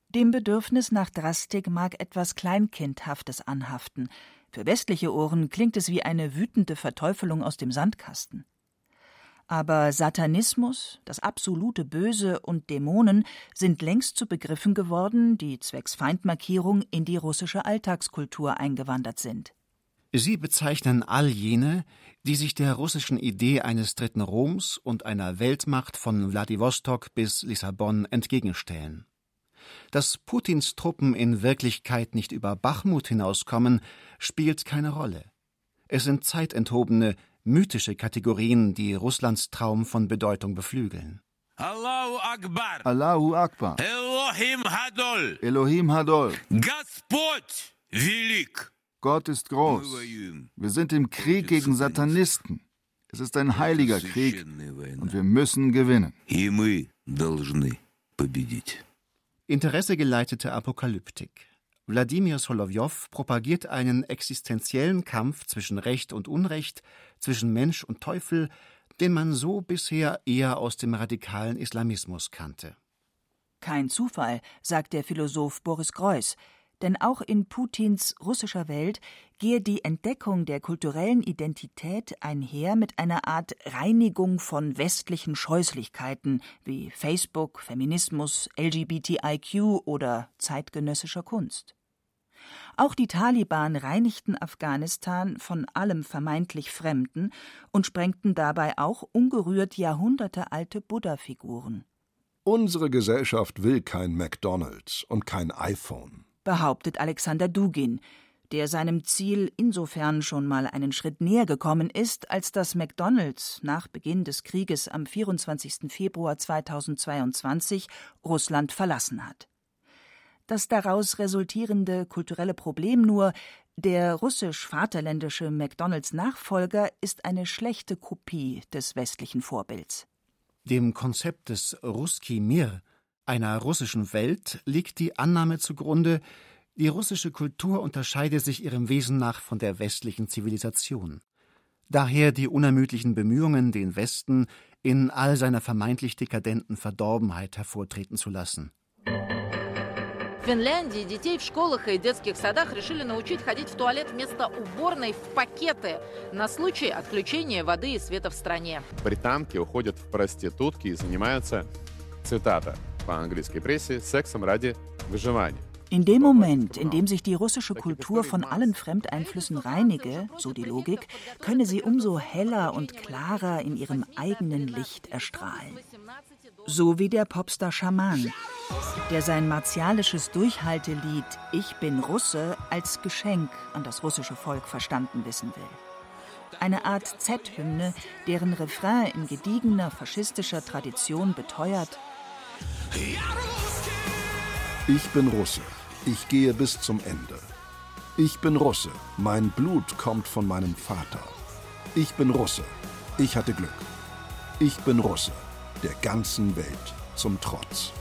S3: Dem Bedürfnis nach Drastik mag etwas Kleinkindhaftes anhaften. Für westliche Ohren klingt es wie eine wütende Verteufelung aus dem Sandkasten. Aber Satanismus, das absolute Böse und Dämonen sind längst zu Begriffen geworden, die zwecks Feindmarkierung in die russische Alltagskultur eingewandert sind.
S5: Sie bezeichnen all jene, die sich der russischen Idee eines dritten Roms und einer Weltmacht von Wladiwostok bis Lissabon entgegenstellen. Dass Putins Truppen in Wirklichkeit nicht über Bachmut hinauskommen, spielt keine Rolle. Es sind zeitenthobene, mythische Kategorien, die Russlands Traum von Bedeutung beflügeln.
S19: Allahu Akbar.
S16: Allahu Akbar.
S19: Elohim Hadol.
S16: Elohim Hadol.
S19: Gospod Velik.
S16: Gott ist groß. Wir sind im Krieg gegen Satanisten. Es ist ein heiliger Krieg und wir müssen gewinnen.
S5: Interessegeleitete Apokalyptik. Wladimir Solowjow propagiert einen existenziellen Kampf zwischen Recht und Unrecht, zwischen Mensch und Teufel, den man so bisher eher aus dem radikalen Islamismus kannte.
S3: Kein Zufall, sagt der Philosoph Boris Greuß, denn auch in Putins russischer Welt gehe die Entdeckung der kulturellen Identität einher mit einer Art Reinigung von westlichen Scheußlichkeiten wie Facebook, Feminismus, LGBTIQ oder zeitgenössischer Kunst. Auch die Taliban reinigten Afghanistan von allem vermeintlich Fremden und sprengten dabei auch ungerührt jahrhundertealte Buddha-Figuren.
S2: Unsere Gesellschaft will kein McDonald's und kein iPhone
S3: behauptet Alexander Dugin, der seinem Ziel insofern schon mal einen Schritt näher gekommen ist, als dass McDonald's nach Beginn des Krieges am 24. Februar 2022 Russland verlassen hat. Das daraus resultierende kulturelle Problem nur, der russisch-vaterländische McDonalds-Nachfolger ist eine schlechte Kopie des westlichen Vorbilds.
S5: Dem Konzept des Ruski Mir einer russischen Welt liegt die Annahme zugrunde, die russische Kultur unterscheide sich ihrem Wesen nach von der westlichen Zivilisation. Daher die unermüdlichen Bemühungen, den Westen in all seiner vermeintlich dekadenten Verdorbenheit hervortreten zu lassen.
S20: В Финляндии детей в школах и детских садах решили научить ходить в туалет вместо уборной в пакеты на случай отключения воды и света в стране.
S21: Британки уходят в проститутки и занимаются, цитата по английской прессе, сексом ради выживания.
S3: In dem Moment, in dem sich die russische Kultur von allen Fremdeinflüssen reinige, so die Logik, könne sie umso heller und klarer in ihrem eigenen Licht erstrahlen. So wie der Popstar Schaman, der sein martialisches Durchhaltelied Ich bin Russe als Geschenk an das russische Volk verstanden wissen will. Eine Art Z-Hymne, deren Refrain in gediegener faschistischer Tradition beteuert
S2: ich bin Russe. Ich gehe bis zum Ende. Ich bin Russe. Mein Blut kommt von meinem Vater. Ich bin Russe. Ich hatte Glück. Ich bin Russe. Der ganzen Welt zum Trotz.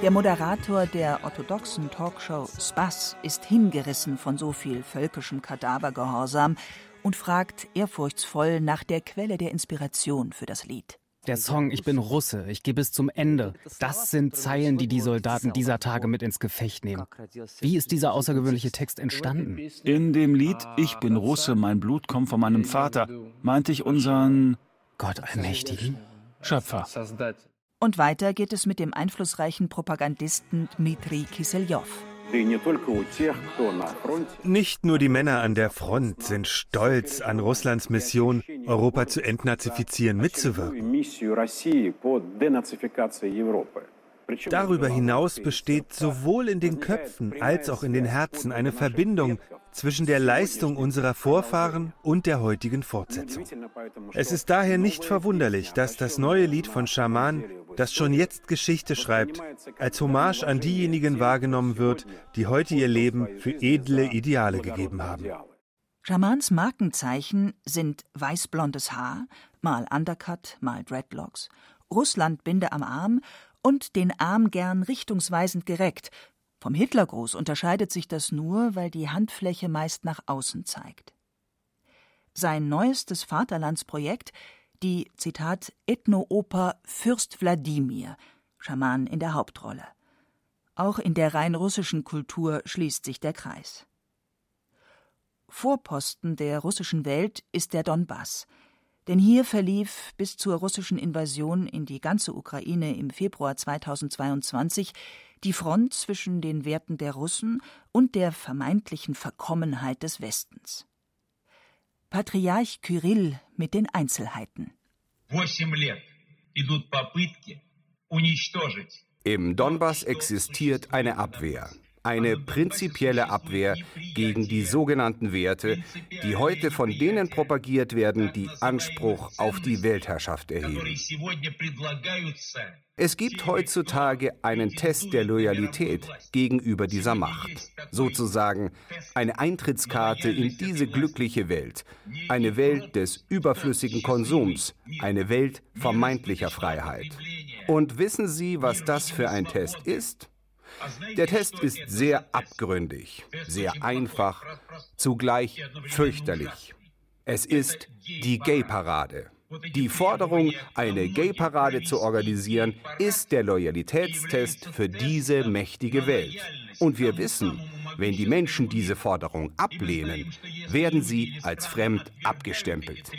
S3: Der Moderator der orthodoxen Talkshow Spass ist hingerissen von so viel völkischem Kadavergehorsam und fragt ehrfurchtsvoll nach der Quelle der Inspiration für das Lied.
S22: Der Song Ich bin Russe, ich gehe bis zum Ende. Das sind Zeilen, die die Soldaten dieser Tage mit ins Gefecht nehmen. Wie ist dieser außergewöhnliche Text entstanden?
S11: In dem Lied Ich bin Russe, mein Blut kommt von meinem Vater, meinte ich unseren
S22: Gott allmächtigen
S11: Schöpfer.
S3: Und weiter geht es mit dem einflussreichen Propagandisten Dmitri Kisseljow.
S23: Nicht nur die Männer an der Front sind stolz, an Russlands Mission, Europa zu entnazifizieren, mitzuwirken. Darüber hinaus besteht sowohl in den Köpfen als auch in den Herzen eine Verbindung zwischen der Leistung unserer Vorfahren und der heutigen Fortsetzung. Es ist daher nicht verwunderlich, dass das neue Lied von Schaman, das schon jetzt Geschichte schreibt, als Hommage an diejenigen wahrgenommen wird, die heute ihr Leben für edle Ideale gegeben haben.
S3: Schamans Markenzeichen sind weißblondes Haar, mal Undercut, mal Dreadlocks, Russlandbinde am Arm und den Arm gern richtungsweisend gereckt. Vom Hitlergruß unterscheidet sich das nur, weil die Handfläche meist nach außen zeigt. Sein neuestes Vaterlandsprojekt, die Zitat Ethnooper Fürst Wladimir, Schaman in der Hauptrolle. Auch in der rein russischen Kultur schließt sich der Kreis. Vorposten der russischen Welt ist der Donbass, denn hier verlief bis zur russischen Invasion in die ganze Ukraine im Februar 2022 die Front zwischen den Werten der Russen und der vermeintlichen Verkommenheit des Westens. Patriarch Kyrill mit den Einzelheiten.
S15: Im Donbass existiert eine Abwehr eine prinzipielle Abwehr gegen die sogenannten Werte, die heute von denen propagiert werden, die Anspruch auf die Weltherrschaft erheben. Es gibt heutzutage einen Test der Loyalität gegenüber dieser Macht, sozusagen eine Eintrittskarte in diese glückliche Welt, eine Welt des überflüssigen Konsums, eine Welt vermeintlicher Freiheit. Und wissen Sie, was das für ein Test ist? Der Test ist sehr abgründig, sehr einfach, zugleich fürchterlich. Es ist die Gay-Parade. Die Forderung, eine Gay-Parade zu organisieren, ist der Loyalitätstest für diese mächtige Welt. Und wir wissen, wenn die Menschen diese Forderung ablehnen, werden sie als fremd abgestempelt.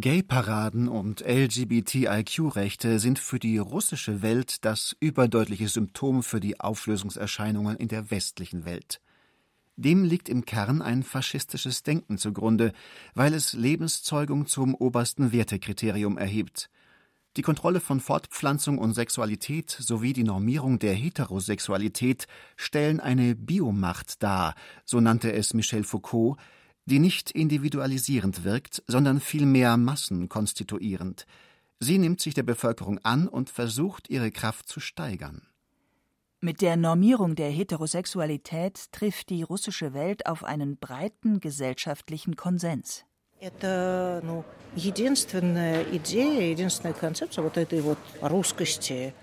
S5: Gay-Paraden und LGBTIQ-Rechte sind für die russische Welt das überdeutliche Symptom für die Auflösungserscheinungen in der westlichen Welt. Dem liegt im Kern ein faschistisches Denken zugrunde, weil es Lebenszeugung zum obersten Wertekriterium erhebt. Die Kontrolle von Fortpflanzung und Sexualität sowie die Normierung der Heterosexualität stellen eine Biomacht dar, so nannte es Michel Foucault, die nicht individualisierend wirkt, sondern vielmehr massenkonstituierend. Sie nimmt sich der Bevölkerung an und versucht, ihre Kraft zu steigern.
S3: Mit der Normierung der Heterosexualität trifft die russische Welt auf einen breiten gesellschaftlichen Konsens.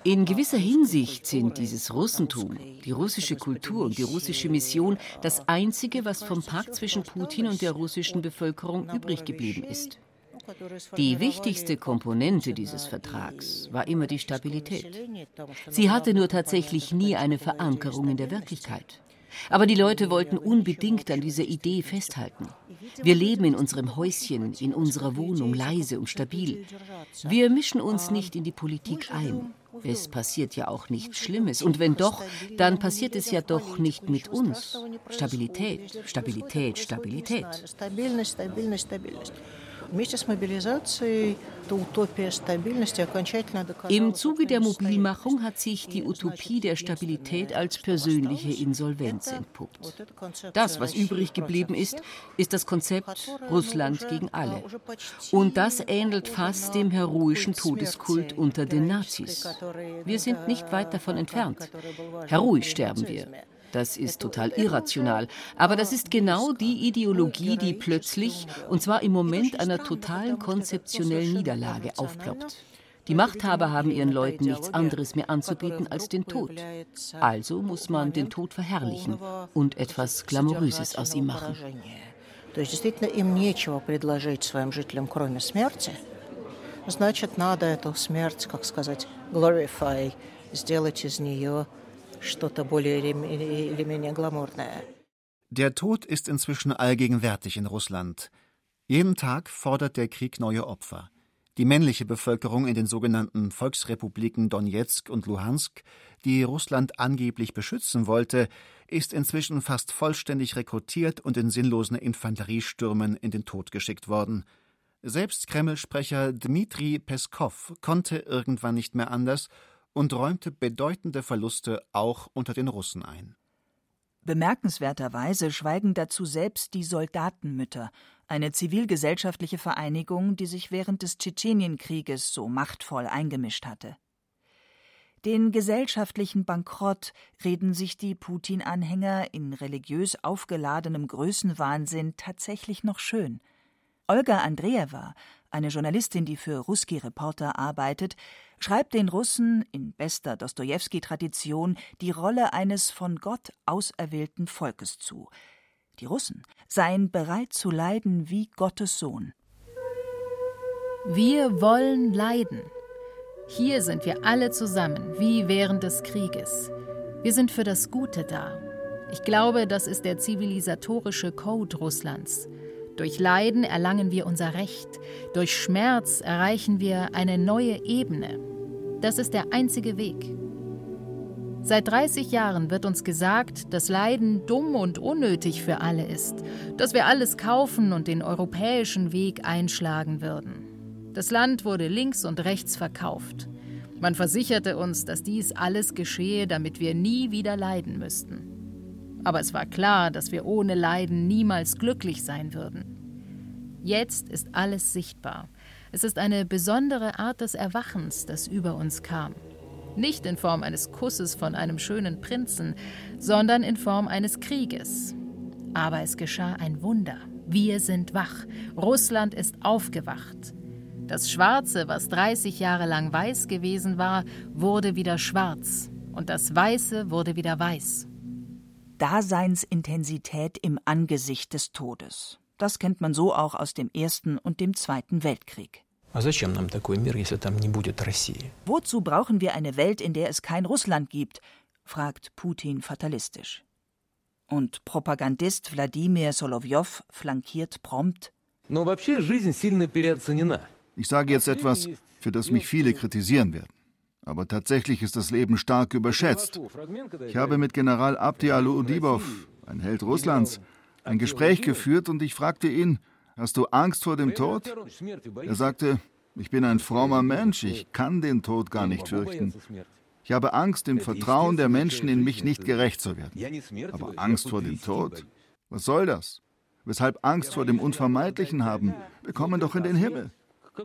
S13: In gewisser Hinsicht sind dieses Russentum, die russische Kultur und die russische Mission das Einzige, was vom Pakt zwischen Putin und der russischen Bevölkerung übrig geblieben ist. Die wichtigste Komponente dieses Vertrags war immer die Stabilität. Sie hatte nur tatsächlich nie eine Verankerung in der Wirklichkeit. Aber die Leute wollten unbedingt an dieser Idee festhalten. Wir leben in unserem Häuschen, in unserer Wohnung, leise und stabil. Wir mischen uns nicht in die Politik ein. Es passiert ja auch nichts Schlimmes. Und wenn doch, dann passiert es ja doch nicht mit uns. Stabilität, Stabilität, Stabilität. Im Zuge der Mobilmachung hat sich die Utopie der Stabilität als persönliche Insolvenz entpuppt. Das, was übrig geblieben ist, ist das Konzept Russland gegen alle. Und das ähnelt fast dem heroischen Todeskult unter den Nazis. Wir sind nicht weit davon entfernt. Heroisch sterben wir. Das ist total irrational. Aber das ist genau die Ideologie, die plötzlich, und zwar im Moment einer totalen konzeptionellen Niederlage, aufploppt. Die Machthaber haben ihren Leuten nichts anderes mehr anzubieten als den Tod. Also muss man den Tod verherrlichen und etwas Glamouröses aus ihm machen.
S14: Значит, надо эту смерть, как сказать, glorify, сделать из нее
S5: der Tod ist inzwischen allgegenwärtig in Russland. Jeden Tag fordert der Krieg neue Opfer. Die männliche Bevölkerung in den sogenannten Volksrepubliken Donetsk und Luhansk, die Russland angeblich beschützen wollte, ist inzwischen fast vollständig rekrutiert und in sinnlosen Infanteriestürmen in den Tod geschickt worden. Selbst Kreml-Sprecher Dmitri Peskow konnte irgendwann nicht mehr anders und räumte bedeutende Verluste auch unter den Russen ein.
S3: Bemerkenswerterweise schweigen dazu selbst die Soldatenmütter, eine zivilgesellschaftliche Vereinigung, die sich während des Tschetschenienkrieges so machtvoll eingemischt hatte. Den gesellschaftlichen Bankrott reden sich die Putin-Anhänger in religiös aufgeladenem Größenwahnsinn tatsächlich noch schön. Olga Andreeva, eine Journalistin, die für Ruski Reporter arbeitet, schreibt den Russen in bester Dostojewski-Tradition die Rolle eines von Gott auserwählten Volkes zu. Die Russen seien bereit zu leiden wie Gottes Sohn.
S7: Wir wollen leiden. Hier sind wir alle zusammen, wie während des Krieges. Wir sind für das Gute da. Ich glaube, das ist der zivilisatorische Code Russlands. Durch Leiden erlangen wir unser Recht, durch Schmerz erreichen wir eine neue Ebene. Das ist der einzige Weg. Seit 30 Jahren wird uns gesagt, dass Leiden dumm und unnötig für alle ist, dass wir alles kaufen und den europäischen Weg einschlagen würden. Das Land wurde links und rechts verkauft. Man versicherte uns, dass dies alles geschehe, damit wir nie wieder leiden müssten. Aber es war klar, dass wir ohne Leiden niemals glücklich sein würden. Jetzt ist alles sichtbar. Es ist eine besondere Art des Erwachens, das über uns kam. Nicht in Form eines Kusses von einem schönen Prinzen, sondern in Form eines Krieges. Aber es geschah ein Wunder. Wir sind wach. Russland ist aufgewacht. Das Schwarze, was 30 Jahre lang weiß gewesen war, wurde wieder schwarz. Und das Weiße wurde wieder weiß.
S3: Daseinsintensität im Angesicht des Todes. Das kennt man so auch aus dem Ersten und dem Zweiten Weltkrieg. Wozu brauchen wir eine Welt, in der es kein Russland gibt? fragt Putin fatalistisch. Und Propagandist Wladimir Solowjow flankiert prompt.
S16: Ich sage jetzt etwas, für das mich viele kritisieren werden. Aber tatsächlich ist das Leben stark überschätzt. Ich habe mit General Abdi Aludibov, ein Held Russlands, ein Gespräch geführt und ich fragte ihn, hast du Angst vor dem Tod? Er sagte, ich bin ein frommer Mensch, ich kann den Tod gar nicht fürchten. Ich habe Angst, dem Vertrauen der Menschen in mich nicht gerecht zu werden. Aber Angst vor dem Tod? Was soll das? Weshalb Angst vor dem Unvermeidlichen haben? Wir kommen doch in den Himmel.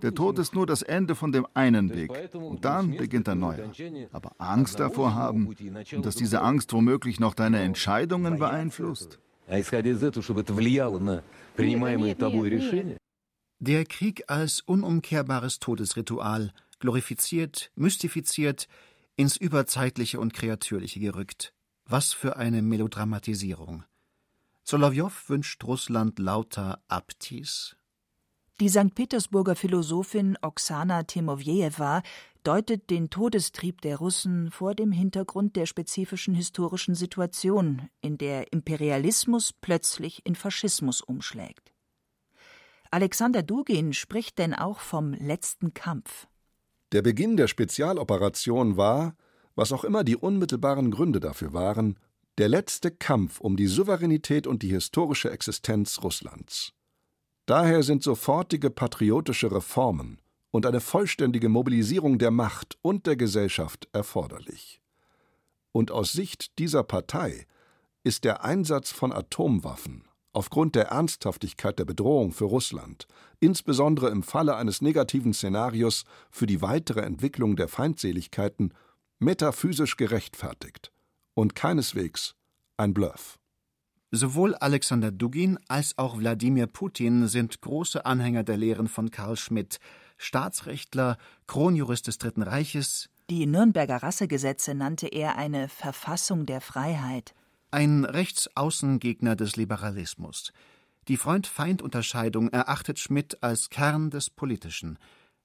S16: Der Tod ist nur das Ende von dem einen Weg. Und dann beginnt ein neuer. Aber Angst davor haben und dass diese Angst womöglich noch deine Entscheidungen beeinflusst.
S5: Der Krieg als unumkehrbares Todesritual, glorifiziert, mystifiziert, ins Überzeitliche und Kreatürliche gerückt. Was für eine Melodramatisierung. Solowjow wünscht Russland lauter Abtis.
S3: Die St. Petersburger Philosophin Oksana Timowjejewa deutet den Todestrieb der Russen vor dem Hintergrund der spezifischen historischen Situation, in der Imperialismus plötzlich in Faschismus umschlägt. Alexander Dugin spricht denn auch vom letzten Kampf.
S2: Der Beginn der Spezialoperation war, was auch immer die unmittelbaren Gründe dafür waren, der letzte Kampf um die Souveränität und die historische Existenz Russlands. Daher sind sofortige patriotische Reformen und eine vollständige Mobilisierung der Macht und der Gesellschaft erforderlich. Und aus Sicht dieser Partei ist der Einsatz von Atomwaffen aufgrund der Ernsthaftigkeit der Bedrohung für Russland, insbesondere im Falle eines negativen Szenarios für die weitere Entwicklung der Feindseligkeiten, metaphysisch gerechtfertigt und keineswegs ein Bluff.
S5: Sowohl Alexander Dugin als auch Wladimir Putin sind große Anhänger der Lehren von Karl Schmidt, Staatsrechtler, Kronjurist des Dritten Reiches.
S3: Die Nürnberger Rassegesetze nannte er eine Verfassung der Freiheit.
S5: Ein Rechtsaußengegner des Liberalismus. Die Freund-Feind-Unterscheidung erachtet Schmidt als Kern des Politischen.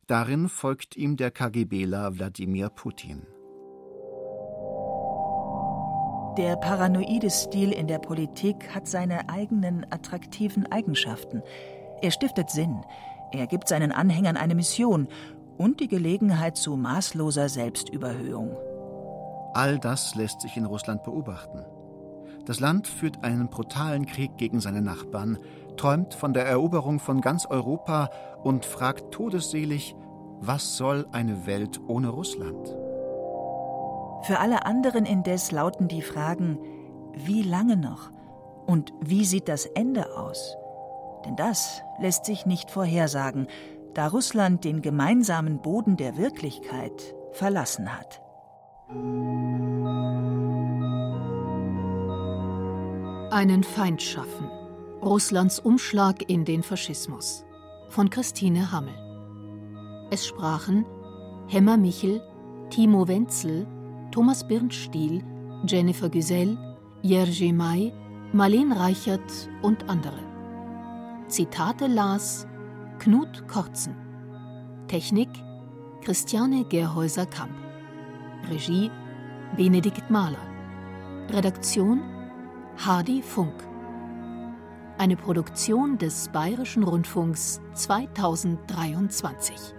S5: Darin folgt ihm der KGBler Wladimir Putin.
S3: Der paranoide Stil in der Politik hat seine eigenen attraktiven Eigenschaften. Er stiftet Sinn, er gibt seinen Anhängern eine Mission und die Gelegenheit zu maßloser Selbstüberhöhung.
S5: All das lässt sich in Russland beobachten. Das Land führt einen brutalen Krieg gegen seine Nachbarn, träumt von der Eroberung von ganz Europa und fragt todesselig, was soll eine Welt ohne Russland?
S3: Für alle anderen indes lauten die Fragen, wie lange noch und wie sieht das Ende aus? Denn das lässt sich nicht vorhersagen, da Russland den gemeinsamen Boden der Wirklichkeit verlassen hat.
S24: Einen Feind schaffen. Russlands Umschlag in den Faschismus. Von Christine Hammel. Es sprachen Hemmer Michel, Timo Wenzel, Thomas Birnstiel, Jennifer Güsell, Jerzy May, Marleen Reichert und andere. Zitate las Knut Kortzen. Technik Christiane Gerhäuser-Kamp. Regie Benedikt Mahler. Redaktion Hardy Funk. Eine Produktion des Bayerischen Rundfunks 2023.